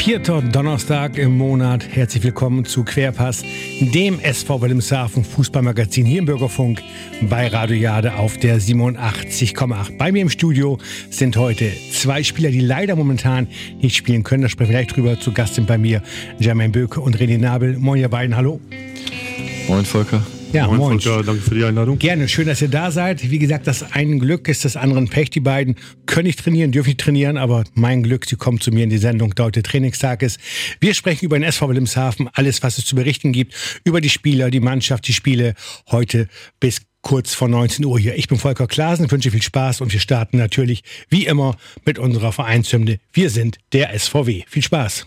Vierter Donnerstag im Monat. Herzlich willkommen zu Querpass, dem SV Wilhelmshaven Fußballmagazin hier im Bürgerfunk bei Radio Jade auf der 87,8. Bei mir im Studio sind heute zwei Spieler, die leider momentan nicht spielen können. Da sprechen wir gleich drüber. Zu Gast sind bei mir Jermaine Böke und René Nabel. Moin, ihr beiden. Hallo. Moin, Volker. Ja, moin. moin. Volker, danke für die Einladung. Gerne, schön, dass ihr da seid. Wie gesagt, das eine Glück ist das andere Pech. Die beiden können nicht trainieren, dürfen nicht trainieren, aber mein Glück, sie kommen zu mir in die Sendung, da heute Trainingstag ist. Wir sprechen über den SV Wilhelmshaven, alles, was es zu berichten gibt, über die Spieler, die Mannschaft, die Spiele heute bis kurz vor 19 Uhr hier. Ich bin Volker Klasen, wünsche viel Spaß und wir starten natürlich wie immer mit unserer Vereinshymne. Wir sind der SVW. Viel Spaß.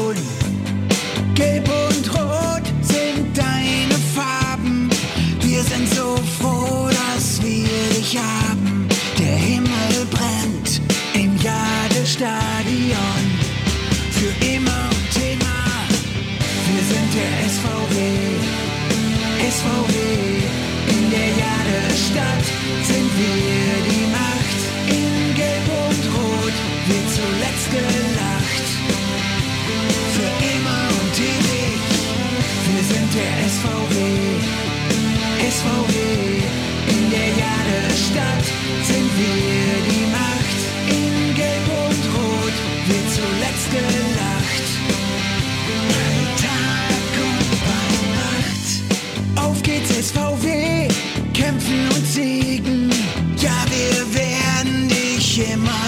SVW. In der Jadestadt sind wir die gelacht. Für immer und ewig. Wir sind der SVW. SVW. In der Jadestadt sind wir die Macht. In Gelb und Rot wird zuletzt gelacht. SVW. Kämpfen und siegen. Ja, wir werden dich immer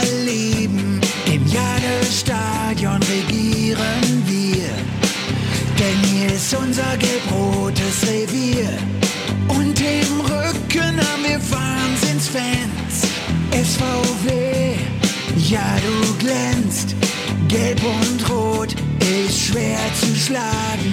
Stadion regieren wir. Denn hier ist unser gelb-rotes Revier. Und im Rücken haben wir Wahnsinnsfans. SVW, ja du glänzt. Gelb und Rot ist schwer zu schlagen.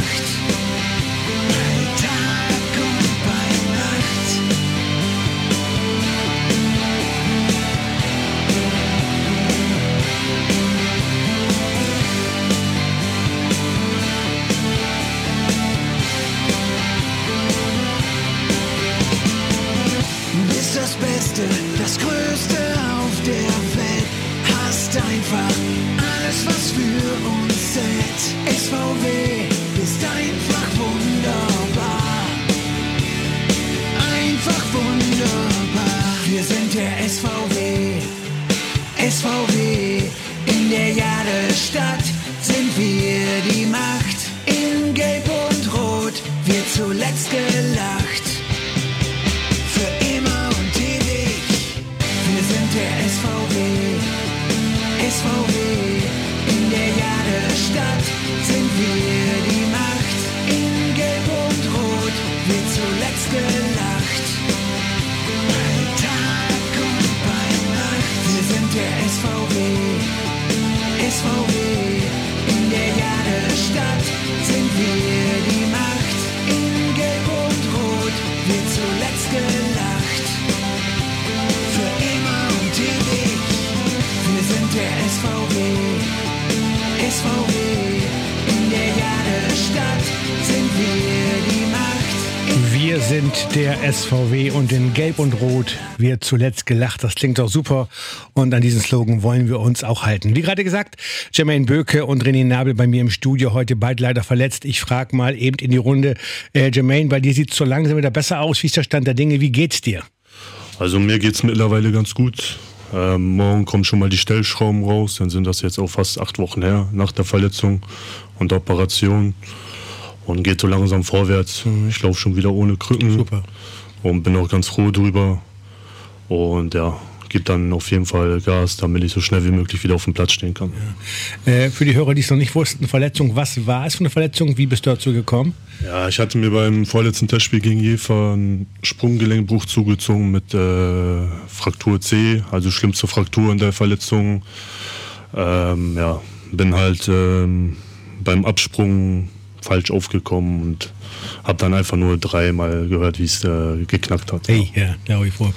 einfach alles, was für uns zählt. SVW ist einfach wunderbar. Einfach wunderbar. Wir sind der SVW. SVW in der Jadestadt sind wir die Macht. In Gelb und Rot wird zuletzt gelacht. SVW. SVW. In der Jadestadt sind wir die Macht. In Gelb und Rot wird zuletzt gelacht. Für immer und ewig. Wir sind der SVW. SVW. Wir sind der SVW und in Gelb und Rot wird zuletzt gelacht. Das klingt doch super. Und an diesen Slogan wollen wir uns auch halten. Wie gerade gesagt, Jermaine Böke und René Nabel bei mir im Studio, heute beide leider verletzt. Ich frage mal eben in die Runde, äh, Jermaine, bei dir sieht es so langsam wieder besser aus. Wie ist der Stand der Dinge? Wie geht's dir? Also mir geht es mittlerweile ganz gut. Ähm, morgen kommen schon mal die Stellschrauben raus. Dann sind das jetzt auch fast acht Wochen her nach der Verletzung und der Operation. Und geht so langsam vorwärts. Ich laufe schon wieder ohne Krücken. Super. und bin auch ganz froh drüber. Und ja, gebe dann auf jeden Fall Gas, damit ich so schnell wie möglich wieder auf dem Platz stehen kann. Ja. Äh, für die Hörer, die es noch nicht wussten, Verletzung, was war es für eine Verletzung? Wie bist du dazu gekommen? Ja, ich hatte mir beim vorletzten Testspiel gegen Jefer einen Sprunggelenkbruch zugezogen mit äh, Fraktur C, also schlimmste Fraktur in der Verletzung. Ähm, ja, bin halt ähm, beim Absprung falsch aufgekommen und habe dann einfach nur dreimal gehört, wie es äh, geknackt hat. Hey, ja, glaube ich wohl.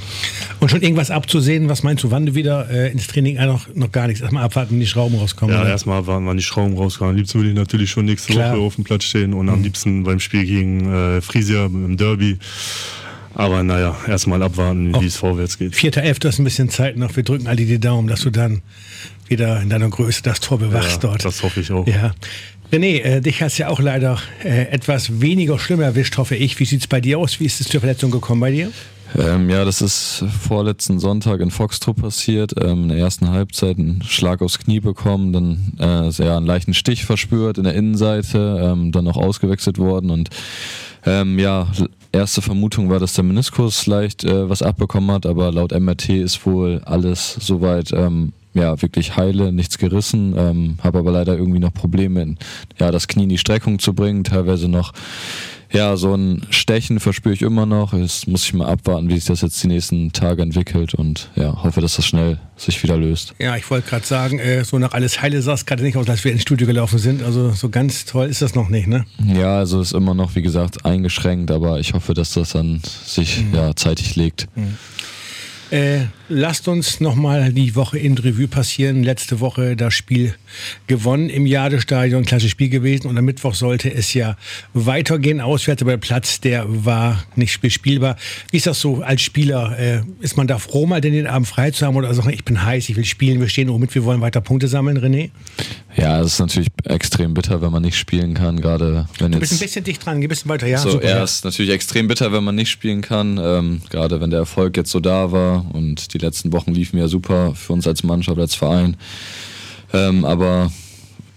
Und schon irgendwas abzusehen, was meinst du, wann du wieder äh, ins Training äh, noch, noch gar nichts? Erstmal abwarten, wenn die Schrauben rauskommen. Ja, erstmal warten, wann die Schrauben rauskommen. Am liebsten würde ich natürlich schon nächste Klar. Woche auf dem Platz stehen und mhm. am liebsten beim Spiel gegen äh, Frisia im Derby. Aber naja, erstmal abwarten, wie es vorwärts geht. Vierter, elfter ist ein bisschen Zeit noch. Wir drücken alle die Daumen, dass du dann wieder in deiner Größe das Tor bewachst ja, dort. Das hoffe ich auch. Ja. René, äh, dich hat es ja auch leider äh, etwas weniger schlimm erwischt, hoffe ich. Wie sieht es bei dir aus? Wie ist es zur Verletzung gekommen bei dir? Ähm, ja, das ist vorletzten Sonntag in Foxtrop passiert. Ähm, in der ersten Halbzeit einen Schlag aufs Knie bekommen, dann äh, einen leichten Stich verspürt in der Innenseite, ähm, dann noch ausgewechselt worden und ähm, ja, erste Vermutung war, dass der Meniskus leicht äh, was abbekommen hat, aber laut MRT ist wohl alles soweit ähm, ja, wirklich heile, nichts gerissen, ähm, habe aber leider irgendwie noch Probleme, in, ja, das Knie in die Streckung zu bringen, teilweise noch ja, so ein Stechen verspüre ich immer noch. Jetzt muss ich mal abwarten, wie sich das jetzt die nächsten Tage entwickelt und ja, hoffe, dass das schnell sich wieder löst. Ja, ich wollte gerade sagen, äh, so nach alles Heile sah es gerade nicht aus, als wir ins Studio gelaufen sind. Also so ganz toll ist das noch nicht, ne? Ja, also ist immer noch, wie gesagt, eingeschränkt, aber ich hoffe, dass das dann sich mhm. ja zeitig legt. Mhm. Äh, lasst uns nochmal die Woche in Revue passieren. Letzte Woche das Spiel gewonnen im Jadestadion, klasse Spiel gewesen. Und am Mittwoch sollte es ja weitergehen auswärts, aber der Platz, der war nicht spielbar. Wie ist das so als Spieler? Äh, ist man da froh, mal den Abend frei zu haben oder sagen, ich bin heiß, ich will spielen, wir stehen oben mit, wir wollen weiter Punkte sammeln, René? Ja, es ist natürlich extrem bitter, wenn man nicht spielen kann, gerade wenn Du bist ein bisschen dicht dran, geh ein bisschen weiter, ja. So, super, ja, es ist natürlich extrem bitter, wenn man nicht spielen kann, ähm, gerade wenn der Erfolg jetzt so da war und die letzten Wochen liefen ja super für uns als Mannschaft, als Verein. Ähm, aber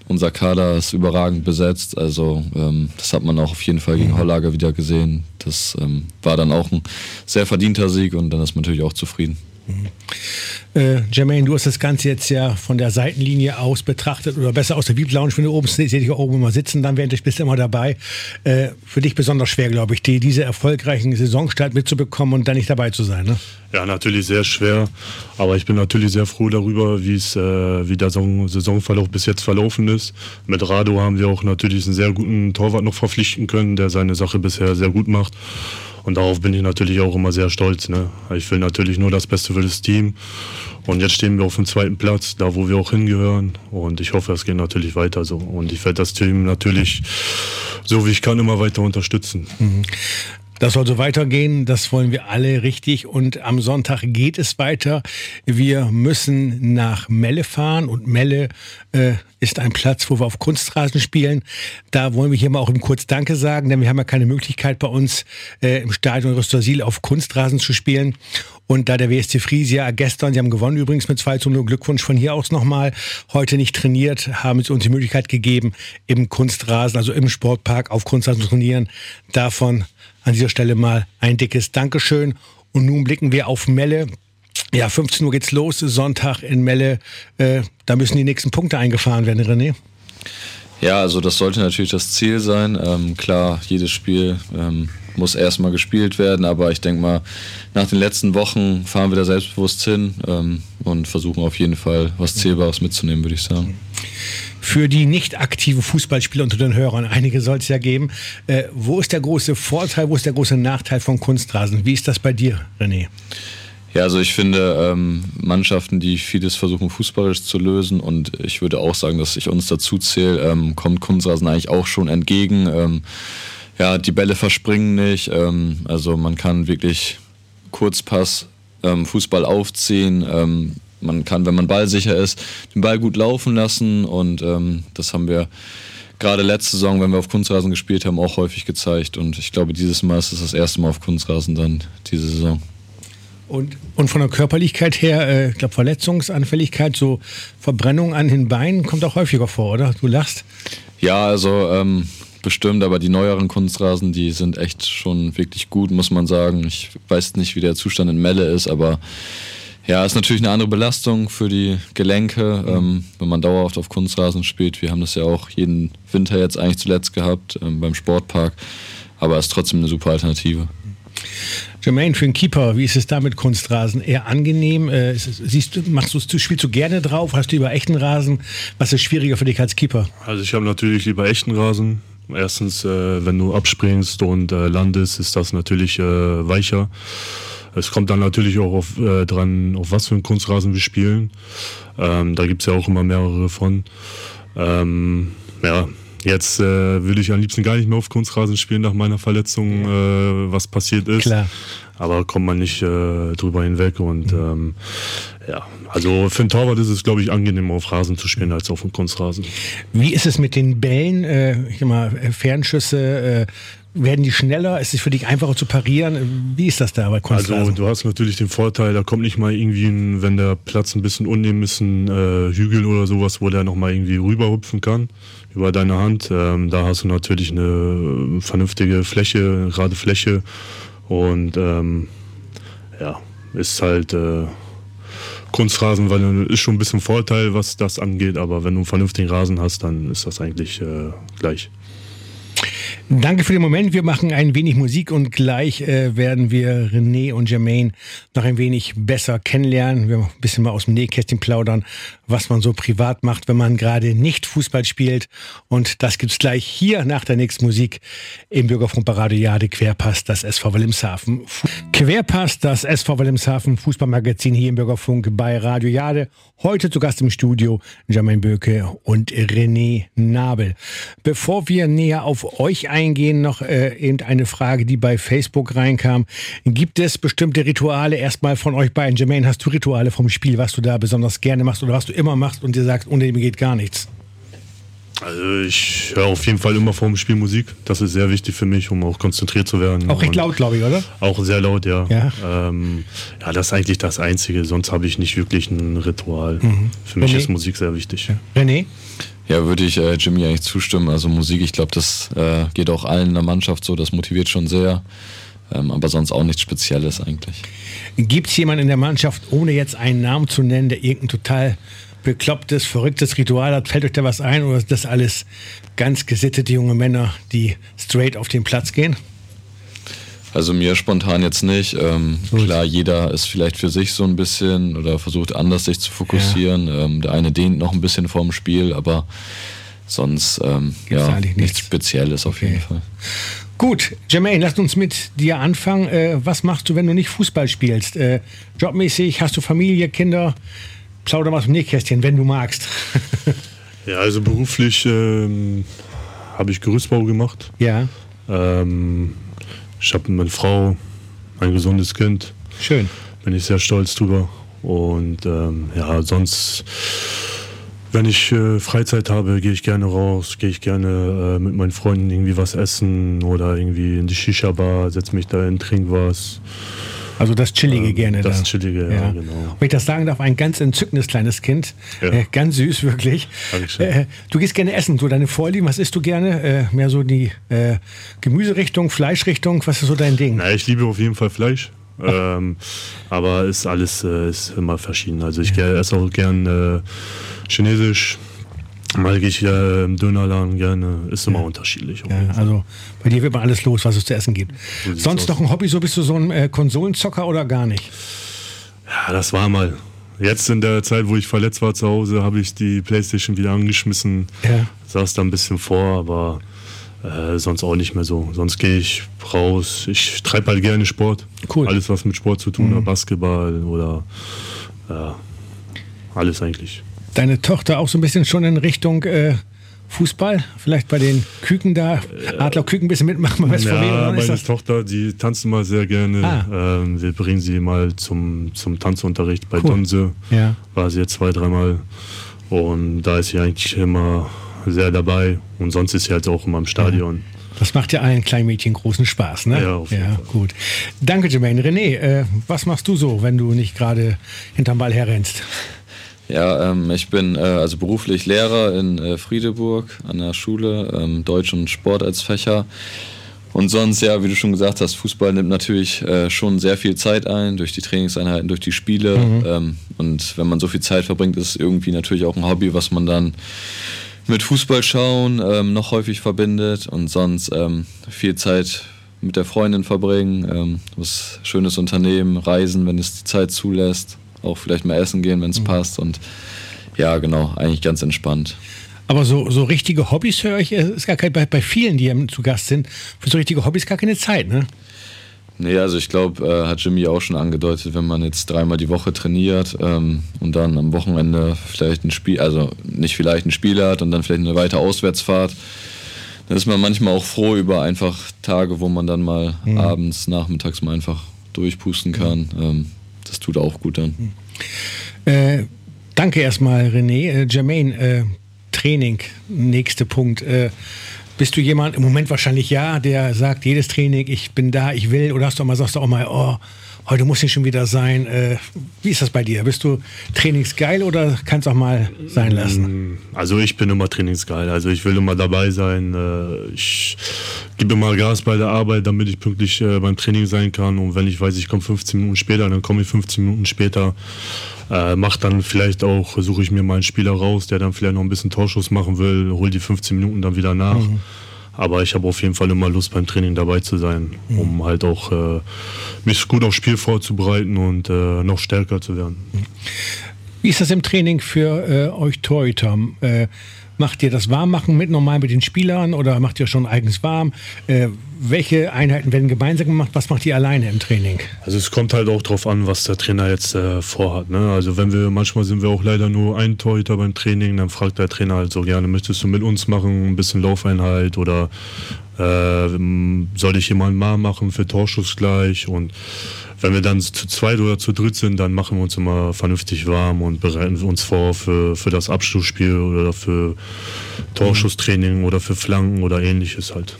unser Kader ist überragend besetzt, also ähm, das hat man auch auf jeden Fall gegen mhm. Hollager wieder gesehen. Das ähm, war dann auch ein sehr verdienter Sieg und dann ist man natürlich auch zufrieden. Mhm. Äh, Jermaine, du hast das Ganze jetzt ja von der Seitenlinie aus betrachtet oder besser aus der VIP Lounge, wenn du oben sehe dich oben immer sitzen, dann während ich bist immer dabei. Äh, für dich besonders schwer, glaube ich, die, diese erfolgreichen Saisonstart mitzubekommen und dann nicht dabei zu sein. Ne? Ja, natürlich sehr schwer, aber ich bin natürlich sehr froh darüber, wie äh, wie der Saisonverlauf bis jetzt verlaufen ist. Mit Rado haben wir auch natürlich einen sehr guten Torwart noch verpflichten können, der seine Sache bisher sehr gut macht. Und darauf bin ich natürlich auch immer sehr stolz. Ne? Ich will natürlich nur das Beste für das Team. Und jetzt stehen wir auf dem zweiten Platz, da wo wir auch hingehören. Und ich hoffe, es geht natürlich weiter so. Und ich werde das Team natürlich so wie ich kann immer weiter unterstützen. Mhm. Das soll so weitergehen, das wollen wir alle richtig. Und am Sonntag geht es weiter. Wir müssen nach Melle fahren und Melle äh, ist ein Platz, wo wir auf Kunstrasen spielen. Da wollen wir hier mal auch im Kurz Danke sagen, denn wir haben ja keine Möglichkeit bei uns äh, im Stadion Röstersil auf Kunstrasen zu spielen. Und da der WSC Friesia gestern, sie haben gewonnen übrigens mit 2 zu 0, Glückwunsch von hier aus nochmal, heute nicht trainiert, haben sie uns die Möglichkeit gegeben, im Kunstrasen, also im Sportpark auf Kunstrasen zu trainieren. Davon an dieser Stelle mal ein dickes Dankeschön. Und nun blicken wir auf Melle. Ja, 15 Uhr geht's los, Sonntag in Melle. Äh, da müssen die nächsten Punkte eingefahren werden, René. Ja, also das sollte natürlich das Ziel sein. Ähm, klar, jedes Spiel ähm, muss erstmal gespielt werden, aber ich denke mal, nach den letzten Wochen fahren wir da selbstbewusst hin ähm, und versuchen auf jeden Fall was Zählbares mitzunehmen, würde ich sagen für die nicht aktiven Fußballspieler unter den Hörern, einige soll es ja geben. Äh, wo ist der große Vorteil, wo ist der große Nachteil von Kunstrasen? Wie ist das bei dir, René? Ja, also ich finde ähm, Mannschaften, die vieles versuchen fußballisch zu lösen und ich würde auch sagen, dass ich uns dazu zähle, ähm, kommt Kunstrasen eigentlich auch schon entgegen. Ähm, ja, die Bälle verspringen nicht, ähm, also man kann wirklich Kurzpass ähm, Fußball aufziehen, ähm, man kann, wenn man ballsicher ist, den Ball gut laufen lassen und ähm, das haben wir gerade letzte Saison, wenn wir auf Kunstrasen gespielt haben, auch häufig gezeigt und ich glaube, dieses Mal ist es das erste Mal auf Kunstrasen dann diese Saison. Und, und von der Körperlichkeit her, äh, ich glaube Verletzungsanfälligkeit, so Verbrennung an den Beinen kommt auch häufiger vor, oder? Du lachst? Ja, also ähm, bestimmt, aber die neueren Kunstrasen, die sind echt schon wirklich gut, muss man sagen. Ich weiß nicht, wie der Zustand in Melle ist, aber ja, ist natürlich eine andere Belastung für die Gelenke, mhm. ähm, wenn man dauerhaft auf Kunstrasen spielt. Wir haben das ja auch jeden Winter jetzt eigentlich zuletzt gehabt ähm, beim Sportpark, aber ist trotzdem eine super Alternative. Jermaine, für einen Keeper, wie ist es da mit Kunstrasen? Eher angenehm? Äh, es, siehst du, machst du, spielst du gerne drauf? Hast du lieber echten Rasen? Was ist schwieriger für dich als Keeper? Also ich habe natürlich lieber echten Rasen. Erstens, äh, wenn du abspringst und äh, landest, ist das natürlich äh, weicher. Es kommt dann natürlich auch auf, äh, dran, auf was für einen Kunstrasen wir spielen. Ähm, da gibt es ja auch immer mehrere von. Ähm, ja, jetzt äh, würde ich am liebsten gar nicht mehr auf Kunstrasen spielen nach meiner Verletzung, äh, was passiert ist. Klar. Aber kommt man nicht äh, drüber hinweg und ähm, ja, also für einen Torwart ist es, glaube ich, angenehmer auf Rasen zu spielen als auf dem Kunstrasen. Wie ist es mit den Bällen? Äh, ich mal, Fernschüsse, äh, werden die schneller? Ist es für dich einfacher zu parieren? Wie ist das da bei Kunstrasen? Also du hast natürlich den Vorteil, da kommt nicht mal irgendwie, ein, wenn der Platz ein bisschen unnehmen ist, ein äh, Hügel oder sowas, wo der nochmal irgendwie rüberhupfen kann über deine Hand. Ähm, da hast du natürlich eine vernünftige Fläche, gerade Fläche und ähm, ja, ist halt äh, Kunstrasen, weil ist schon ein bisschen Vorteil, was das angeht, aber wenn du einen vernünftigen Rasen hast, dann ist das eigentlich äh, gleich. Danke für den Moment. Wir machen ein wenig Musik und gleich äh, werden wir René und Jermaine noch ein wenig besser kennenlernen. Wir ein bisschen mal aus dem Nähkästchen plaudern, was man so privat macht, wenn man gerade nicht Fußball spielt. Und das gibt's gleich hier nach der nächsten Musik im Bürgerfunk Paradiade Querpass, das SV Wilhelmshaven. Querpass, das SV Wilhelmshaven Fußballmagazin hier im Bürgerfunk bei Radio Jade. Heute zu Gast im Studio Jermaine Böke und René Nabel. Bevor wir näher auf euch eingehen, noch äh, eben eine Frage, die bei Facebook reinkam. Gibt es bestimmte Rituale erstmal von euch beiden? Jermaine, hast du Rituale vom Spiel, was du da besonders gerne machst oder was du immer machst und dir sagst, ohne dem geht gar nichts? Also ich höre auf jeden Fall immer vor dem Spiel Musik. Das ist sehr wichtig für mich, um auch konzentriert zu werden. Auch recht laut, glaube ich, oder? Auch sehr laut, ja. Ja, ähm, ja das ist eigentlich das Einzige. Sonst habe ich nicht wirklich ein Ritual. Mhm. Für mich René? ist Musik sehr wichtig. Ja. René? Ja, würde ich äh, Jimmy eigentlich zustimmen. Also Musik, ich glaube, das äh, geht auch allen in der Mannschaft so. Das motiviert schon sehr. Ähm, aber sonst auch nichts Spezielles eigentlich. Gibt es jemanden in der Mannschaft, ohne jetzt einen Namen zu nennen, der irgendein total beklopptes, verrücktes Ritual hat? Fällt euch da was ein oder ist das alles ganz gesittete junge Männer, die straight auf den Platz gehen? Also mir spontan jetzt nicht. Ähm, klar, jeder ist vielleicht für sich so ein bisschen oder versucht anders sich zu fokussieren. Ja. Ähm, der eine dehnt noch ein bisschen vorm Spiel, aber sonst ähm, ja, nichts. nichts Spezielles auf okay. jeden Fall. Gut, Jermaine, lass uns mit dir anfangen. Äh, was machst du, wenn du nicht Fußball spielst? Äh, jobmäßig, hast du Familie, Kinder? Plauder mal dem Nähkästchen, wenn du magst. ja, also beruflich ähm, habe ich Gerüstbau gemacht. Ja. Ähm, ich habe meine Frau, ein gesundes Kind. Schön. Bin ich sehr stolz drüber. Und ähm, ja, sonst, wenn ich äh, Freizeit habe, gehe ich gerne raus, gehe ich gerne äh, mit meinen Freunden irgendwie was essen oder irgendwie in die Shisha-Bar, setze mich da hin, trinke was. Also das Chillige ähm, gerne. Das da. Chillige, ja, ja, genau. Wenn ich das sagen darf, ein ganz entzückendes kleines Kind. Ja. Äh, ganz süß, wirklich. Äh, du gehst gerne essen. So deine Vorlieben, was isst du gerne? Äh, mehr so die äh, Gemüserichtung, Fleischrichtung, was ist so dein Ding? Na, ich liebe auf jeden Fall Fleisch. Ähm, aber ist alles äh, ist immer verschieden. Also ich ja. esse auch gern äh, Chinesisch, Mal gehe ich ja im Dönerladen gerne, ist immer ja. unterschiedlich. Ja, also bei dir wird mal alles los, was es zu essen gibt. Sonst noch ein Hobby, so bist du so ein äh, Konsolenzocker oder gar nicht? Ja, das war mal. Jetzt in der Zeit, wo ich verletzt war zu Hause, habe ich die Playstation wieder angeschmissen. Ja. Saß da ein bisschen vor, aber äh, sonst auch nicht mehr so. Sonst gehe ich raus. Ich treibe halt gerne Sport. Cool. Alles, was mit Sport zu tun mhm. hat, Basketball oder äh, alles eigentlich deine Tochter auch so ein bisschen schon in Richtung äh, Fußball? Vielleicht bei den Küken da, Adlerküken ein bisschen mitmachen beim SVW? Ja, meine das? Tochter, die tanzt mal sehr gerne. Ah. Ähm, wir bringen sie mal zum, zum Tanzunterricht bei cool. Donse. Ja. War sie jetzt zwei, dreimal. Und da ist sie eigentlich immer sehr dabei. Und sonst ist sie halt auch immer im Stadion. Ja. Das macht ja allen kleinen Mädchen großen Spaß, ne? Ja, auf jeden ja Fall. gut. Danke, Jermaine. René, äh, was machst du so, wenn du nicht gerade hinterm Ball herrennst? Ja, ähm, ich bin äh, also beruflich Lehrer in äh, Friedeburg an der Schule, ähm, Deutsch und Sport als Fächer. Und sonst, ja, wie du schon gesagt hast, Fußball nimmt natürlich äh, schon sehr viel Zeit ein, durch die Trainingseinheiten, durch die Spiele. Mhm. Ähm, und wenn man so viel Zeit verbringt, ist es irgendwie natürlich auch ein Hobby, was man dann mit Fußball schauen ähm, noch häufig verbindet und sonst ähm, viel Zeit mit der Freundin verbringen, ähm, was schönes Unternehmen, reisen, wenn es die Zeit zulässt auch vielleicht mal essen gehen, wenn es mhm. passt. Und ja, genau, eigentlich ganz entspannt. Aber so, so richtige Hobbys höre ich, ist gar kein, bei, bei vielen, die zu Gast sind, für so richtige Hobbys gar keine Zeit, ne? Nee, also ich glaube, äh, hat Jimmy auch schon angedeutet, wenn man jetzt dreimal die Woche trainiert ähm, und dann am Wochenende vielleicht ein Spiel, also nicht vielleicht ein Spiel hat und dann vielleicht eine weitere Auswärtsfahrt, dann ist man manchmal auch froh über einfach Tage, wo man dann mal mhm. abends, nachmittags mal einfach durchpusten kann. Ähm, das tut auch gut dann. Äh, danke erstmal, René. Äh, Jermaine, äh, Training, nächster Punkt. Äh, bist du jemand, im Moment wahrscheinlich ja, der sagt, jedes Training, ich bin da, ich will, oder hast du auch mal, sagst du auch mal, oh, heute muss ich schon wieder sein. Äh, wie ist das bei dir? Bist du trainingsgeil oder kannst auch mal sein lassen? Mm, also ich bin immer trainingsgeil. Also ich will immer dabei sein. Äh, ich gebe immer Gas bei der Arbeit, damit ich pünktlich äh, beim Training sein kann. Und wenn ich weiß, ich komme 15 Minuten später, dann komme ich 15 Minuten später. Äh, mach dann vielleicht auch, suche ich mir mal einen Spieler raus, der dann vielleicht noch ein bisschen Torschuss machen will, hol die 15 Minuten dann wieder nach. Mhm. Aber ich habe auf jeden Fall immer Lust beim Training dabei zu sein, mhm. um halt auch äh, mich gut aufs Spiel vorzubereiten und äh, noch stärker zu werden. Wie ist das im Training für äh, euch Torhüter? Äh, Macht ihr das Warmmachen mit normal mit den Spielern oder macht ihr schon eigens warm? Welche Einheiten werden gemeinsam gemacht? Was macht ihr alleine im Training? Also es kommt halt auch darauf an, was der Trainer jetzt äh, vorhat. Ne? Also wenn wir, manchmal sind wir auch leider nur ein Torhüter beim Training, dann fragt der Trainer halt so gerne, möchtest du mit uns machen, ein bisschen Laufeinheit oder äh, soll ich jemanden mal machen für Torschuss gleich und wenn wir dann zu zweit oder zu dritt sind, dann machen wir uns immer vernünftig warm und bereiten uns vor für, für das Abschlussspiel oder für Torschusstraining oder für Flanken oder ähnliches halt.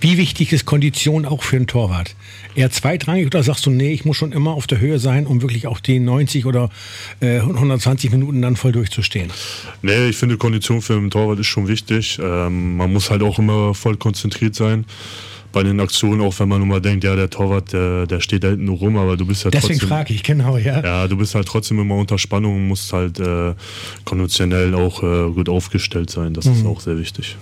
Wie wichtig ist Kondition auch für einen Torwart? Eher zweitrangig oder sagst du, nee, ich muss schon immer auf der Höhe sein, um wirklich auch die 90 oder äh, 120 Minuten dann voll durchzustehen? Nee, ich finde Kondition für einen Torwart ist schon wichtig. Ähm, man muss halt auch immer voll konzentriert sein bei den Aktionen, auch wenn man nur mal denkt, ja, der Torwart, der, der steht da hinten nur rum, aber du bist ja Deswegen trotzdem. Deswegen frage ich, genau, ja. Ja, du bist halt trotzdem immer unter Spannung und musst halt äh, konventionell auch äh, gut aufgestellt sein. Das mhm. ist auch sehr wichtig.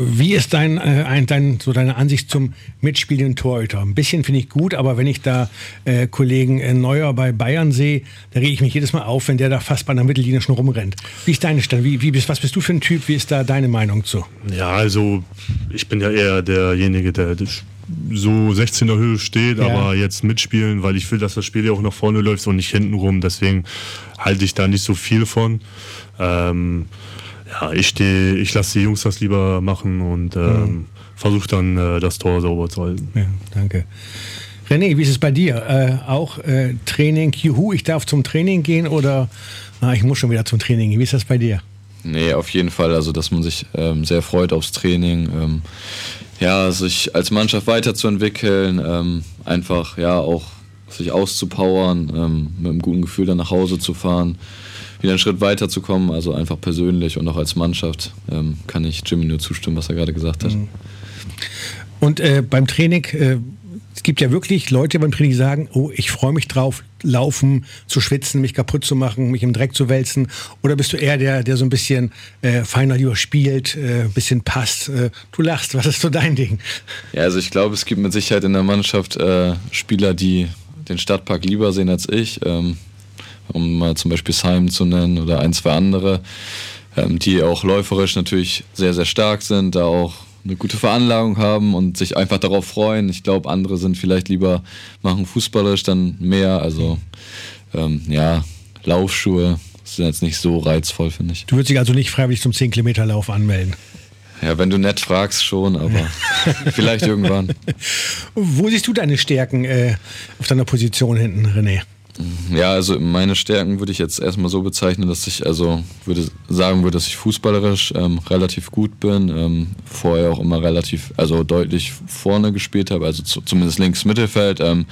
Wie ist dein, äh, ein, dein, so deine Ansicht zum mitspielenden Torhüter? Ein bisschen finde ich gut, aber wenn ich da äh, Kollegen äh, Neuer bei Bayern sehe, da rege ich mich jedes Mal auf, wenn der da fast bei einer Mittellinie schon rumrennt. Wie ist deine Stand? Wie, wie bist, was bist du für ein Typ? Wie ist da deine Meinung zu? Ja, also ich bin ja eher derjenige, der so 16er Höhe steht, ja. aber jetzt mitspielen, weil ich will, dass das Spiel ja auch nach vorne läuft und nicht hinten rum. Deswegen halte ich da nicht so viel von. Ähm, ja, ich stehe, ich lasse die Jungs das lieber machen und ähm, mhm. versuche dann äh, das Tor sauber zu halten. Ja, danke. René, wie ist es bei dir? Äh, auch äh, Training, juhu, ich darf zum Training gehen oder na, ich muss schon wieder zum Training gehen? Wie ist das bei dir? Nee, auf jeden Fall. Also, dass man sich ähm, sehr freut aufs Training. Ähm, ja, sich als Mannschaft weiterzuentwickeln, ähm, einfach ja auch sich auszupowern, ähm, mit einem guten Gefühl dann nach Hause zu fahren wieder einen Schritt weiter zu kommen, also einfach persönlich und auch als Mannschaft, ähm, kann ich Jimmy nur zustimmen, was er gerade gesagt hat. Mhm. Und äh, beim Training, äh, es gibt ja wirklich Leute beim Training, die sagen, oh, ich freue mich drauf, laufen, zu schwitzen, mich kaputt zu machen, mich im Dreck zu wälzen? Oder bist du eher der, der so ein bisschen äh, feiner lieber spielt, äh, ein bisschen passt? Äh, du lachst, was ist so dein Ding? Ja, also ich glaube, es gibt mit Sicherheit in der Mannschaft äh, Spieler, die den Stadtpark lieber sehen als ich. Ähm, um mal zum Beispiel Simon zu nennen oder ein, zwei andere, ähm, die auch läuferisch natürlich sehr, sehr stark sind, da auch eine gute Veranlagung haben und sich einfach darauf freuen. Ich glaube, andere sind vielleicht lieber, machen fußballisch dann mehr. Also ähm, ja, Laufschuhe sind jetzt nicht so reizvoll, finde ich. Du würdest dich also nicht freiwillig zum 10-Kilometer-Lauf anmelden? Ja, wenn du nett fragst, schon, aber vielleicht irgendwann. Wo siehst du deine Stärken äh, auf deiner Position hinten, René? Ja, also meine Stärken würde ich jetzt erstmal so bezeichnen, dass ich also würde sagen würde, dass ich fußballerisch ähm, relativ gut bin, ähm, vorher auch immer relativ, also deutlich vorne gespielt habe, also zu, zumindest links Mittelfeld, ähm,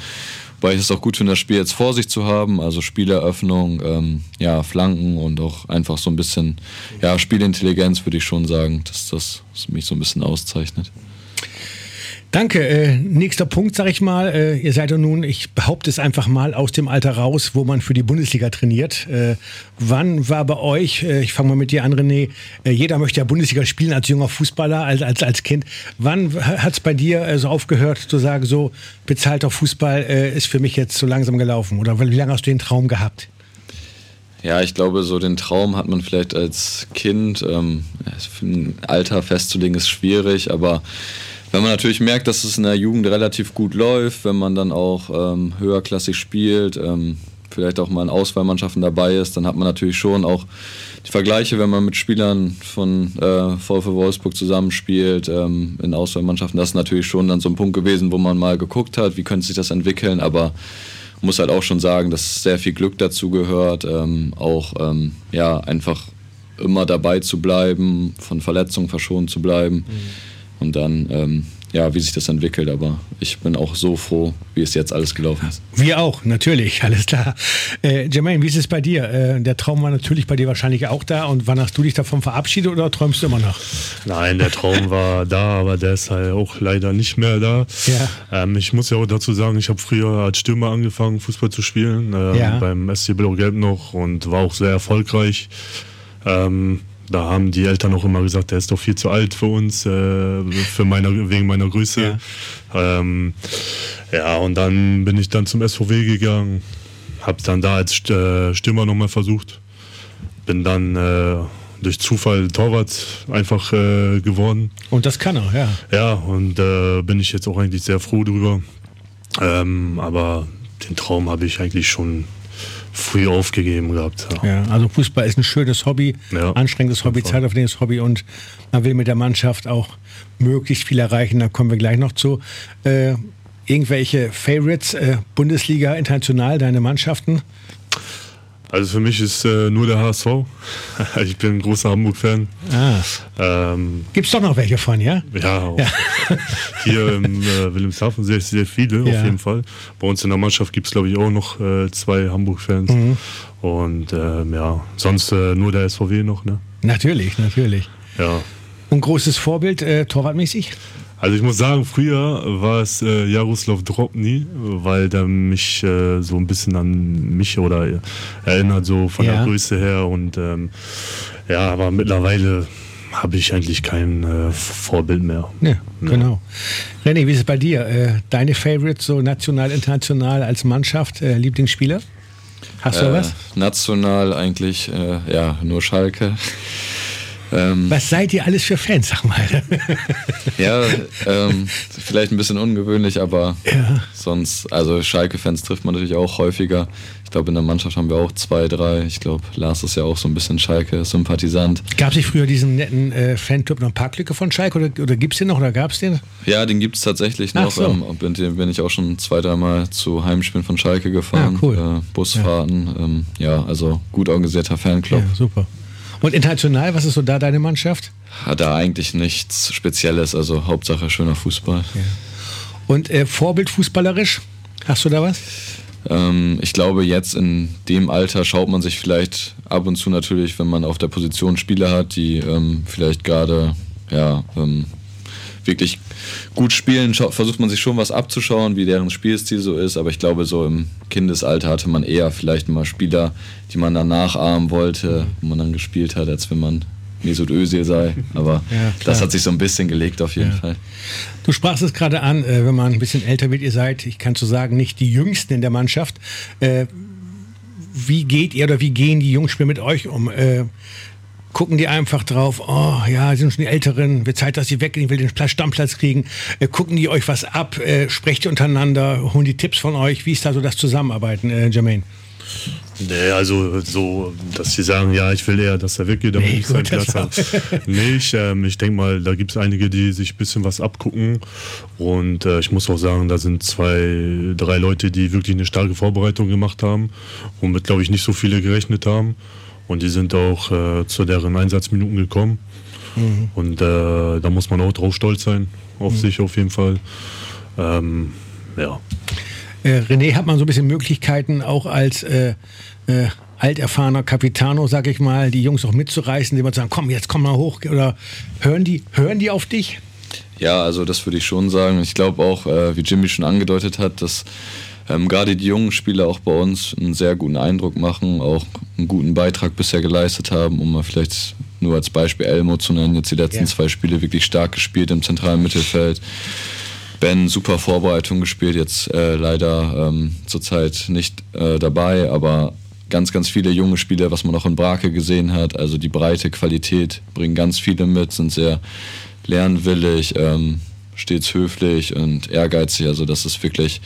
Wobei ich es auch gut finde, das Spiel jetzt vor sich zu haben, also Spieleröffnung, ähm, ja, Flanken und auch einfach so ein bisschen, ja, Spielintelligenz würde ich schon sagen, dass das mich so ein bisschen auszeichnet. Danke. Äh, nächster Punkt, sag ich mal. Äh, ihr seid ja nun, ich behaupte es einfach mal, aus dem Alter raus, wo man für die Bundesliga trainiert. Äh, wann war bei euch, äh, ich fange mal mit dir an, René, äh, jeder möchte ja Bundesliga spielen als junger Fußballer, als, als, als Kind. Wann hat es bei dir äh, so aufgehört zu sagen, so bezahlter Fußball ist für mich jetzt so langsam gelaufen? Oder wie lange hast du den Traum gehabt? Ja, ich glaube, so den Traum hat man vielleicht als Kind. Ähm, ein Alter festzulegen ist schwierig, aber wenn man natürlich merkt, dass es in der Jugend relativ gut läuft, wenn man dann auch ähm, höherklassig spielt, ähm, vielleicht auch mal in Auswahlmannschaften dabei ist, dann hat man natürlich schon auch die Vergleiche, wenn man mit Spielern von äh, VfL Wolfsburg zusammenspielt ähm, in Auswahlmannschaften. Das ist natürlich schon dann so ein Punkt gewesen, wo man mal geguckt hat, wie könnte sich das entwickeln, aber muss halt auch schon sagen, dass sehr viel Glück dazu gehört, ähm, auch ähm, ja einfach immer dabei zu bleiben, von Verletzungen verschont zu bleiben. Mhm und dann, ähm, ja, wie sich das entwickelt. Aber ich bin auch so froh, wie es jetzt alles gelaufen ist. Wir auch, natürlich, alles klar. Äh, Jermaine, wie ist es bei dir? Äh, der Traum war natürlich bei dir wahrscheinlich auch da. Und wann hast du dich davon verabschiedet oder träumst du immer noch? Nein, der Traum war da, aber der ist halt auch leider nicht mehr da. Ja. Ähm, ich muss ja auch dazu sagen, ich habe früher als Stürmer angefangen, Fußball zu spielen. Äh, ja. Beim SC Blau-Gelb noch und war auch sehr erfolgreich. Ähm, da haben die Eltern auch immer gesagt, der ist doch viel zu alt für uns, äh, für meine, wegen meiner Größe. Ja. Ähm, ja, und dann bin ich dann zum SVW gegangen, habe dann da als äh, Stürmer nochmal versucht, bin dann äh, durch Zufall Torwart einfach äh, geworden. Und das kann er, ja. Ja, und äh, bin ich jetzt auch eigentlich sehr froh drüber. Ähm, aber den Traum habe ich eigentlich schon früh aufgegeben gehabt. Ja. ja. also Fußball ist ein schönes Hobby, ja, anstrengendes Hobby, zeitaufwendiges Hobby und man will mit der Mannschaft auch möglichst viel erreichen. Da kommen wir gleich noch zu. Äh, irgendwelche Favorites, äh, Bundesliga, international, deine Mannschaften? Also für mich ist äh, nur der HSV. ich bin ein großer Hamburg-Fan. Ah. Ähm, Gibt es doch noch welche von, ja? Ja, ja. hier im äh, Wilhelmshaven sehr, sehr viele ja. auf jeden Fall. Bei uns in der Mannschaft gibt es, glaube ich, auch noch äh, zwei Hamburg-Fans. Mhm. Und ähm, ja, sonst äh, nur der SVW noch, ne? Natürlich, natürlich. Ja. Und großes Vorbild, äh, torwartmäßig? Also ich muss sagen, früher war es äh, Jaroslav Drobny, weil der mich äh, so ein bisschen an mich oder äh, erinnert, so von ja. der Größe her. Und ähm, ja, aber mittlerweile habe ich eigentlich kein äh, Vorbild mehr. Ja, genau. René, wie ist es bei dir? Äh, deine Favorites so national, international als Mannschaft, äh, Lieblingsspieler? Hast du was? National eigentlich, ja, nur Schalke. Ähm, Was seid ihr alles für Fans, sag mal? ja, ähm, vielleicht ein bisschen ungewöhnlich, aber ja. sonst, also Schalke-Fans trifft man natürlich auch häufiger. Ich glaube, in der Mannschaft haben wir auch zwei, drei. Ich glaube, Lars ist ja auch so ein bisschen Schalke-Sympathisant. Gab es nicht früher diesen netten äh, Fanclub noch Parklücke von Schalke oder, oder gibt es den noch oder gab es den? Ja, den gibt es tatsächlich noch. So. Ähm, bin, bin, ich auch schon zwei, dreimal zu Heimspielen von Schalke gefahren. Ja, cool. Äh, Busfahrten. Ja. Ähm, ja, also gut organisierter Fanclub. Ja, super. Und international, was ist so da deine Mannschaft? Hat da eigentlich nichts Spezielles, also Hauptsache schöner Fußball. Ja. Und äh, Vorbild fußballerisch, hast du da was? Ähm, ich glaube, jetzt in dem Alter schaut man sich vielleicht ab und zu natürlich, wenn man auf der Position Spieler hat, die ähm, vielleicht gerade ja, ähm, wirklich gut spielen, versucht man sich schon was abzuschauen, wie deren Spielstil so ist. Aber ich glaube, so im Kindesalter hatte man eher vielleicht mal Spieler, die man dann nachahmen wollte, wo man dann gespielt hat, als wenn man Mesut Özil sei. Aber ja, das hat sich so ein bisschen gelegt auf jeden ja. Fall. Du sprachst es gerade an, äh, wenn man ein bisschen älter wird, ihr seid, ich kann so sagen, nicht die Jüngsten in der Mannschaft. Äh, wie geht ihr oder wie gehen die Jungspieler mit euch um? Gucken die einfach drauf, oh ja, sind schon die Älteren, wird Zeit, dass sie weggehen, ich will den Stammplatz kriegen. Äh, gucken die euch was ab, äh, sprecht ihr untereinander, holen die Tipps von euch. Wie ist da so das Zusammenarbeiten, äh, Jermaine? Nee, also so, dass sie sagen, ja, ich will eher, dass er weggeht, damit nee, ich seinen Platz habe. nee, ich, ähm, ich denke mal, da gibt es einige, die sich ein bisschen was abgucken. Und äh, ich muss auch sagen, da sind zwei, drei Leute, die wirklich eine starke Vorbereitung gemacht haben, womit, glaube ich, nicht so viele gerechnet haben. Und die sind auch äh, zu deren Einsatzminuten gekommen. Mhm. Und äh, da muss man auch drauf stolz sein, auf mhm. sich auf jeden Fall. Ähm, ja. Äh, René hat man so ein bisschen Möglichkeiten, auch als äh, äh, alterfahrener Capitano, sag ich mal, die Jungs auch mitzureißen, die man sagen, komm, jetzt komm mal hoch. Oder hören die, hören die auf dich? Ja, also das würde ich schon sagen. Ich glaube auch, äh, wie Jimmy schon angedeutet hat, dass ähm, gerade die jungen Spieler auch bei uns einen sehr guten Eindruck machen, auch einen guten Beitrag bisher geleistet haben, um mal vielleicht nur als Beispiel Elmo zu nennen, jetzt die letzten ja. zwei Spiele wirklich stark gespielt im zentralen Mittelfeld. Ben super Vorbereitung gespielt, jetzt äh, leider ähm, zurzeit nicht äh, dabei, aber ganz, ganz viele junge Spieler, was man auch in Brake gesehen hat. Also die breite Qualität bringen ganz viele mit, sind sehr lernwillig, ähm, stets höflich und ehrgeizig. Also das ist wirklich,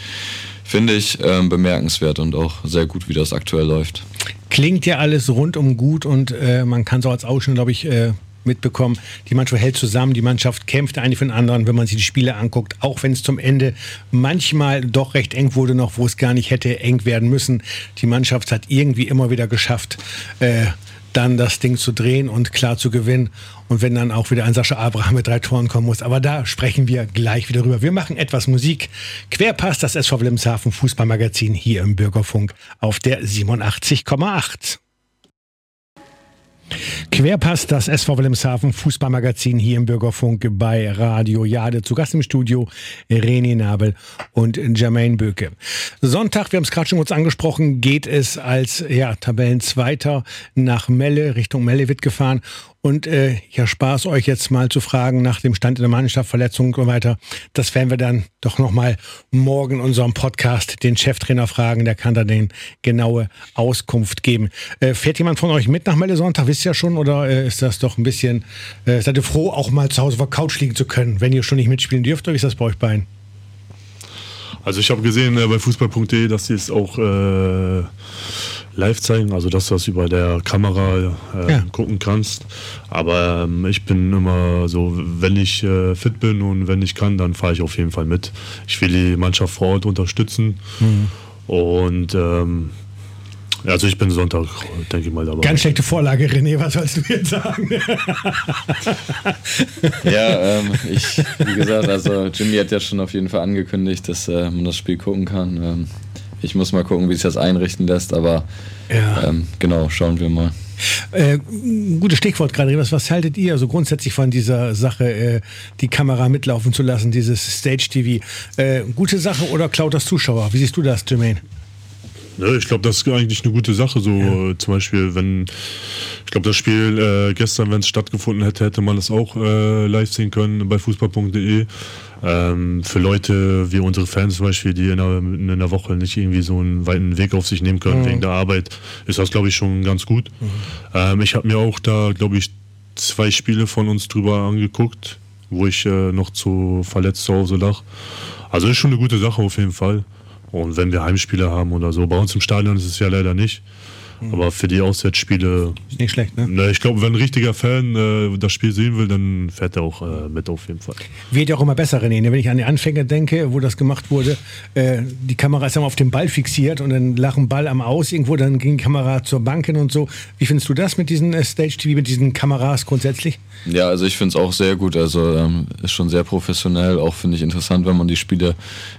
finde ich, ähm, bemerkenswert und auch sehr gut, wie das aktuell läuft. Klingt ja alles rundum gut und äh, man kann so als Ausschnitt, glaube ich, äh, mitbekommen. Die Mannschaft hält zusammen, die Mannschaft kämpft eine für den anderen, wenn man sich die Spiele anguckt, auch wenn es zum Ende manchmal doch recht eng wurde noch, wo es gar nicht hätte eng werden müssen. Die Mannschaft hat irgendwie immer wieder geschafft, äh, dann das Ding zu drehen und klar zu gewinnen. Und wenn dann auch wieder ein Sascha Abraham mit drei Toren kommen muss. Aber da sprechen wir gleich wieder drüber. Wir machen etwas Musik. Querpass, das SV Wilhelmshaven Fußballmagazin hier im Bürgerfunk auf der 87,8. Querpass, das SV Wilhelmshaven Fußballmagazin hier im Bürgerfunk bei Radio Jade. Zu Gast im Studio René Nabel und Jermaine Böke. Sonntag, wir haben es gerade schon kurz angesprochen, geht es als ja, Tabellenzweiter nach Melle, Richtung Melle wird gefahren. Und äh, ja, Spaß euch jetzt mal zu fragen nach dem Stand in der Mannschaft, Verletzungen und so weiter. Das werden wir dann doch nochmal morgen in unserem Podcast den Cheftrainer fragen. Der kann da den genaue Auskunft geben. Äh, fährt jemand von euch mit nach Sonntag? Wisst ihr ja schon? Oder äh, ist das doch ein bisschen, äh, seid ihr froh, auch mal zu Hause auf der Couch liegen zu können, wenn ihr schon nicht mitspielen dürft? Oder ist das bei euch beiden? Also ich habe gesehen äh, bei fußball.de, dass sie es auch äh, live zeigen, also dass du das über der Kamera äh, ja. gucken kannst. Aber ähm, ich bin immer so, wenn ich äh, fit bin und wenn ich kann, dann fahre ich auf jeden Fall mit. Ich will die Mannschaft vor Ort unterstützen. Mhm. Und ähm, also ich bin Sonntag, denke ich mal, dabei. Ganz schlechte Vorlage, René, was sollst du jetzt sagen? ja, ähm, ich, wie gesagt, also Jimmy hat ja schon auf jeden Fall angekündigt, dass äh, man das Spiel gucken kann. Ähm, ich muss mal gucken, wie sich das einrichten lässt, aber ja. ähm, genau, schauen wir mal. Äh, gutes Stichwort gerade. Was, was haltet ihr also grundsätzlich von dieser Sache, äh, die Kamera mitlaufen zu lassen, dieses Stage-TV? Äh, gute Sache oder klaut das Zuschauer? Wie siehst du das, Jermaine? Ja, ich glaube, das ist eigentlich eine gute Sache. So ja. zum Beispiel, wenn ich glaube, das Spiel äh, gestern, wenn es stattgefunden hätte, hätte man das auch äh, live sehen können bei fußball.de. Ähm, für Leute wie unsere Fans zum Beispiel, die in einer, in einer, Woche nicht irgendwie so einen weiten Weg auf sich nehmen können mhm. wegen der Arbeit, ist das, glaube ich, schon ganz gut. Mhm. Ähm, ich habe mir auch da, glaube ich, zwei Spiele von uns drüber angeguckt, wo ich äh, noch zu verletzt zu Hause lag. Also ist schon eine gute Sache auf jeden Fall. Und wenn wir Heimspiele haben oder so, bei uns im Stadion ist es ja leider nicht. Mhm. Aber für die Auswärtsspiele. Ist nicht schlecht, ne? ne ich glaube, wenn ein richtiger Fan äh, das Spiel sehen will, dann fährt er auch äh, mit auf jeden Fall. Wird ja auch immer besser, René. Ne? Wenn ich an die Anfänger denke, wo das gemacht wurde, äh, die Kamera ist ja mal auf den Ball fixiert und dann lag ein Ball am Aus irgendwo, dann ging die Kamera zur Bank hin und so. Wie findest du das mit diesen äh, Stage-TV, mit diesen Kameras grundsätzlich? Ja, also ich finde es auch sehr gut. Also ähm, ist schon sehr professionell. Auch finde ich interessant, wenn man die Spiele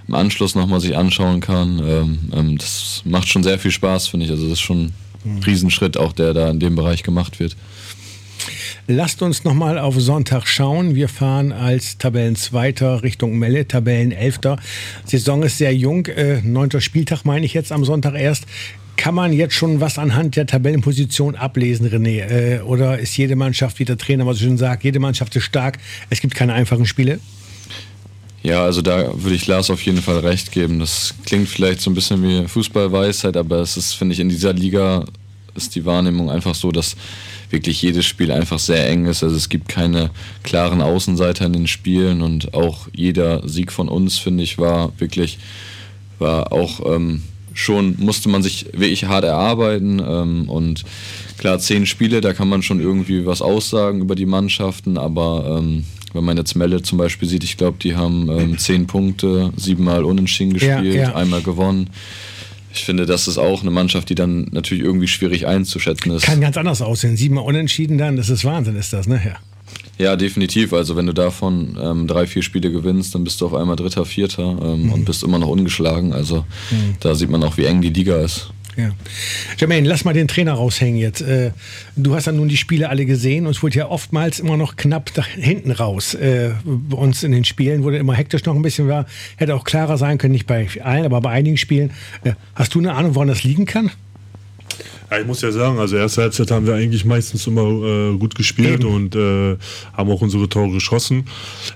im Anschluss nochmal sich anschauen kann. Ähm, ähm, das macht schon sehr viel Spaß, finde ich. Also das ist schon Riesenschritt auch, der da in dem Bereich gemacht wird. Lasst uns nochmal auf Sonntag schauen. Wir fahren als Tabellenzweiter Richtung Melle, Tabellenelfter. Saison ist sehr jung, äh, neunter Spieltag meine ich jetzt am Sonntag erst. Kann man jetzt schon was anhand der Tabellenposition ablesen, René? Äh, oder ist jede Mannschaft, wie der Trainer mal so schön sagt, jede Mannschaft ist stark, es gibt keine einfachen Spiele? Ja, also da würde ich Lars auf jeden Fall recht geben. Das klingt vielleicht so ein bisschen wie Fußballweisheit, aber es ist, finde ich, in dieser Liga ist die Wahrnehmung einfach so, dass wirklich jedes Spiel einfach sehr eng ist. Also es gibt keine klaren Außenseiter in den Spielen und auch jeder Sieg von uns, finde ich, war wirklich, war auch ähm, schon, musste man sich wirklich hart erarbeiten ähm, und klar, zehn Spiele, da kann man schon irgendwie was aussagen über die Mannschaften, aber ähm, wenn man jetzt Melle zum Beispiel sieht, ich glaube, die haben ähm, zehn Punkte, siebenmal unentschieden gespielt, ja, ja. einmal gewonnen. Ich finde, das ist auch eine Mannschaft, die dann natürlich irgendwie schwierig einzuschätzen ist. Kann ganz anders aussehen. Siebenmal unentschieden dann, das ist Wahnsinn, ist das, ne? Ja. Ja, definitiv. Also wenn du davon ähm, drei, vier Spiele gewinnst, dann bist du auf einmal Dritter, Vierter ähm, mhm. und bist immer noch ungeschlagen. Also mhm. da sieht man auch, wie eng die Liga ist. Ja. Jermaine, lass mal den Trainer raushängen jetzt. Äh, du hast ja nun die Spiele alle gesehen und es wurde ja oftmals immer noch knapp hinten raus. Äh, bei uns in den Spielen wurde immer hektisch noch ein bisschen war. Hätte auch klarer sein können, nicht bei allen, aber bei einigen Spielen. Äh, hast du eine Ahnung, woran das liegen kann? Ja, ich muss ja sagen, also erste Halbzeit haben wir eigentlich meistens immer äh, gut gespielt Eben. und äh, haben auch unsere Tore geschossen.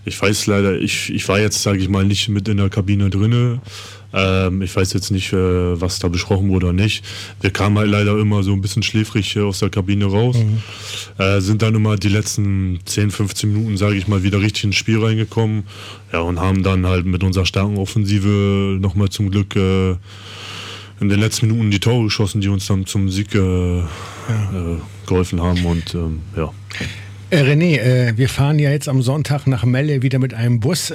Ich weiß leider, ich, ich war jetzt, sage ich mal, nicht mit in der Kabine drinne. Ähm, ich weiß jetzt nicht, äh, was da besprochen wurde oder nicht. Wir kamen halt leider immer so ein bisschen schläfrig aus der Kabine raus. Mhm. Äh, sind dann immer die letzten 10, 15 Minuten, sage ich mal, wieder richtig ins Spiel reingekommen. Ja, und haben dann halt mit unserer starken Offensive nochmal zum Glück äh, in den letzten Minuten die Tore geschossen, die uns dann zum Sieg äh, ja. Äh, geholfen haben. Und ähm, ja. René, wir fahren ja jetzt am Sonntag nach Melle wieder mit einem Bus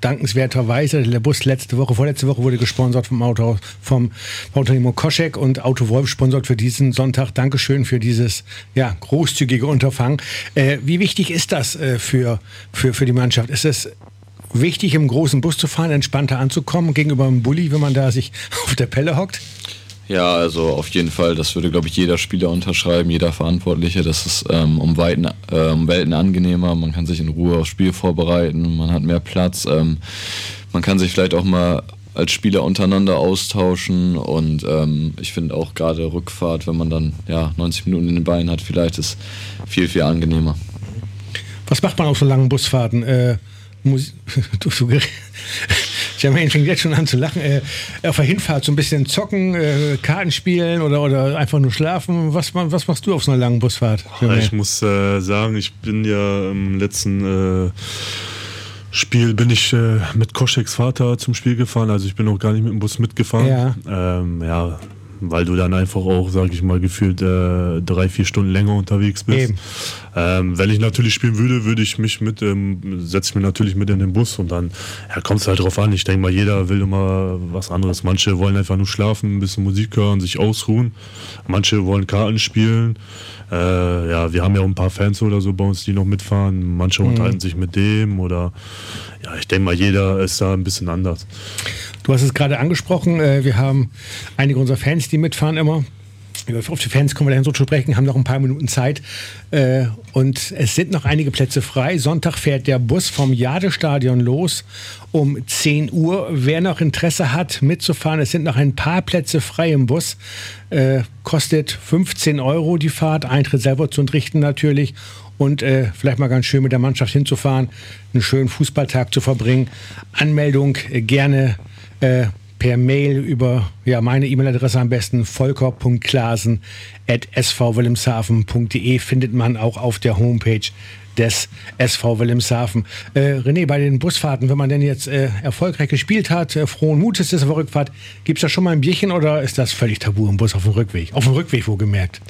dankenswerterweise, der Bus letzte Woche, vorletzte Woche wurde gesponsert vom Auto, vom Unternehmen Koschek und Auto Wolf sponsert für diesen Sonntag. Dankeschön für dieses, ja, großzügige Unterfangen. Äh, wie wichtig ist das äh, für, für, für die Mannschaft? Ist es wichtig, im großen Bus zu fahren, entspannter anzukommen gegenüber einem Bulli, wenn man da sich auf der Pelle hockt? Ja, also auf jeden Fall, das würde, glaube ich, jeder Spieler unterschreiben, jeder Verantwortliche. Das ist ähm, um, Weiten, äh, um Welten angenehmer. Man kann sich in Ruhe aufs Spiel vorbereiten, man hat mehr Platz. Ähm, man kann sich vielleicht auch mal als Spieler untereinander austauschen und ähm, ich finde auch gerade Rückfahrt, wenn man dann ja 90 Minuten in den Beinen hat, vielleicht ist viel, viel angenehmer. Was macht man auf so langen Busfahrten? Äh, Musik, du, du, Jermaine fängt jetzt schon an zu lachen. Äh, auf der Hinfahrt so ein bisschen zocken, äh, Karten spielen oder, oder einfach nur schlafen. Was, was machst du auf so einer langen Busfahrt? Jermaine? Ich muss äh, sagen, ich bin ja im letzten äh, Spiel bin ich äh, mit Koscheks Vater zum Spiel gefahren, also ich bin auch gar nicht mit dem Bus mitgefahren. Ja, ähm, ja weil du dann einfach auch, sag ich mal, gefühlt äh, drei, vier Stunden länger unterwegs bist. Ähm, wenn ich natürlich spielen würde, würde ich mich mit, ähm, setze ich mich natürlich mit in den Bus und dann ja, kommt es halt drauf an. Ich denke mal, jeder will immer was anderes. Manche wollen einfach nur schlafen, ein bisschen Musik hören, sich ausruhen. Manche wollen Karten spielen. Äh, ja, wir haben ja auch ein paar Fans oder so bei uns, die noch mitfahren. Manche mhm. unterhalten sich mit dem oder ja, ich denke mal, jeder ist da ein bisschen anders. Du hast es gerade angesprochen, äh, wir haben einige unserer Fans, die mitfahren immer. Auf die Fans kommen wir dann so zu sprechen, haben noch ein paar Minuten Zeit. Äh, und es sind noch einige Plätze frei. Sonntag fährt der Bus vom Jadestadion los um 10 Uhr. Wer noch Interesse hat, mitzufahren, es sind noch ein paar Plätze frei im Bus. Äh, kostet 15 Euro die Fahrt, Eintritt selber zu entrichten natürlich. Und äh, vielleicht mal ganz schön mit der Mannschaft hinzufahren, einen schönen Fußballtag zu verbringen. Anmeldung gerne äh, per Mail über ja, meine E-Mail-Adresse am besten volker.klasen.svwilhelmshaven.de findet man auch auf der Homepage des SV Wilhelmshaven. Äh, René, bei den Busfahrten, wenn man denn jetzt äh, erfolgreich gespielt hat, äh, frohen Mutes ist auf der Rückfahrt, gibt es da schon mal ein Bierchen oder ist das völlig tabu im Bus auf dem Rückweg? Auf dem Rückweg wohlgemerkt.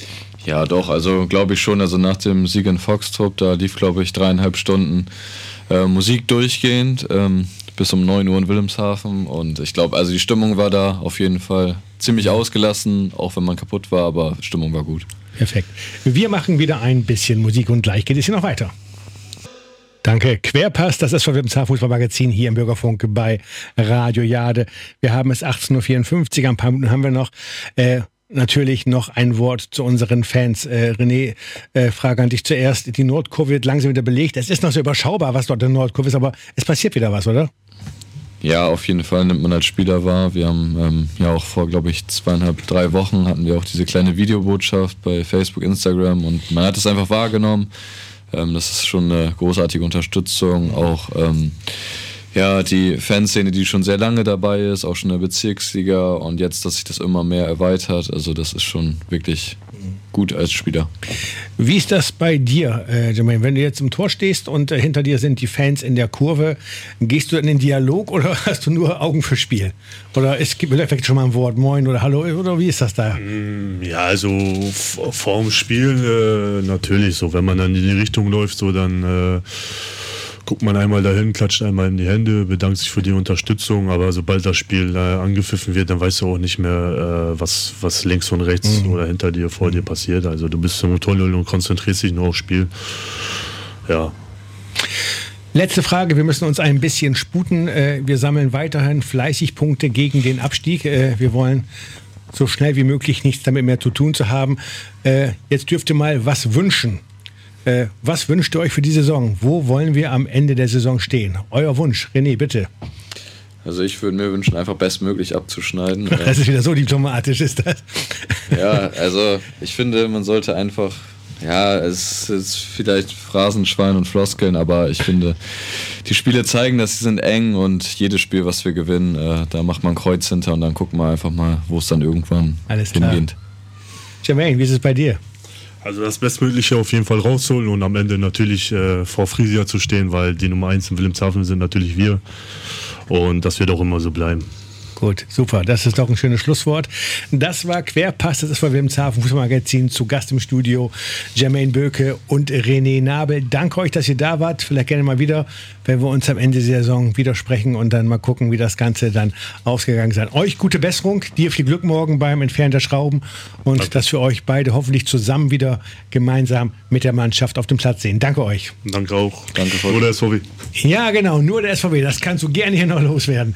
Ja, doch, also glaube ich schon. Also nach dem Sieg in Foxtrop, da lief, glaube ich, dreieinhalb Stunden äh, Musik durchgehend. Ähm, bis um 9 Uhr in Wilhelmshaven. Und ich glaube, also die Stimmung war da auf jeden Fall ziemlich ausgelassen, auch wenn man kaputt war, aber Stimmung war gut. Perfekt. Wir machen wieder ein bisschen Musik und gleich geht es hier noch weiter. Danke. Querpass, das ist von Wilhelmshaven Fußballmagazin hier im Bürgerfunk bei Radio Jade. Wir haben es 18.54 Uhr, ein paar Minuten haben wir noch. Äh, natürlich noch ein Wort zu unseren Fans. Äh, René, äh, Frage an dich zuerst. Die Nordkurve wird langsam wieder belegt. Es ist noch so überschaubar, was dort in der Nordkurve ist, aber es passiert wieder was, oder? Ja, auf jeden Fall nimmt man als Spieler wahr. Wir haben ähm, ja auch vor, glaube ich, zweieinhalb, drei Wochen hatten wir auch diese kleine Videobotschaft bei Facebook, Instagram und man hat es einfach wahrgenommen. Ähm, das ist schon eine großartige Unterstützung. Auch ähm, ja, die Fanszene, die schon sehr lange dabei ist, auch schon in der Bezirksliga und jetzt, dass sich das immer mehr erweitert. Also das ist schon wirklich gut als Spieler. Wie ist das bei dir, äh, Jermaine? Wenn du jetzt im Tor stehst und äh, hinter dir sind die Fans in der Kurve, gehst du in den Dialog oder hast du nur Augen für Spiel? Oder es gibt vielleicht schon mal ein Wort, Moin oder Hallo, oder wie ist das da? Mm, ja, also vor dem Spiel äh, natürlich so. Wenn man dann in die Richtung läuft, so dann äh, guckt man einmal dahin, klatscht einmal in die Hände, bedankt sich für die Unterstützung, aber sobald das Spiel äh, angepfiffen wird, dann weißt du auch nicht mehr, äh, was, was links und rechts mhm. oder hinter dir, vor mhm. dir passiert. Also du bist im Tunnel und konzentrierst dich nur aufs Spiel. ja. Letzte Frage, wir müssen uns ein bisschen sputen. Äh, wir sammeln weiterhin fleißig Punkte gegen den Abstieg. Äh, wir wollen so schnell wie möglich nichts damit mehr zu tun zu haben. Äh, jetzt dürft ihr mal was wünschen. Was wünscht ihr euch für die Saison? Wo wollen wir am Ende der Saison stehen? Euer Wunsch, René, bitte. Also ich würde mir wünschen, einfach bestmöglich abzuschneiden. Das ist wieder so diplomatisch, ist das? Ja, also ich finde, man sollte einfach ja, es ist vielleicht Phrasenschwein und Floskeln, aber ich finde, die Spiele zeigen, dass sie sind eng und jedes Spiel, was wir gewinnen, äh, da macht man ein Kreuz hinter und dann gucken wir einfach mal, wo es dann irgendwann Alles klar. hingeht. Jermaine, wie ist es bei dir? Also das Bestmögliche auf jeden Fall rausholen und am Ende natürlich äh, vor Frisia zu stehen, weil die Nummer 1 in Wilhelmshaven sind natürlich wir. Und das wird auch immer so bleiben. Gut, super. Das ist doch ein schönes Schlusswort. Das war Querpass, das ist von Wilhelmshaven Fußballmagazin. Zu Gast im Studio Jermaine Böke und René Nabel. Danke euch, dass ihr da wart. Vielleicht gerne mal wieder, wenn wir uns am Ende der Saison widersprechen und dann mal gucken, wie das Ganze dann ausgegangen ist. Euch gute Besserung, dir viel Glück morgen beim Entfernen der Schrauben und Danke. dass wir euch beide hoffentlich zusammen wieder gemeinsam mit der Mannschaft auf dem Platz sehen. Danke euch. Danke auch. Danke, Nur der SVW. Ja, genau, nur der SVW. Das kannst du gerne hier noch loswerden.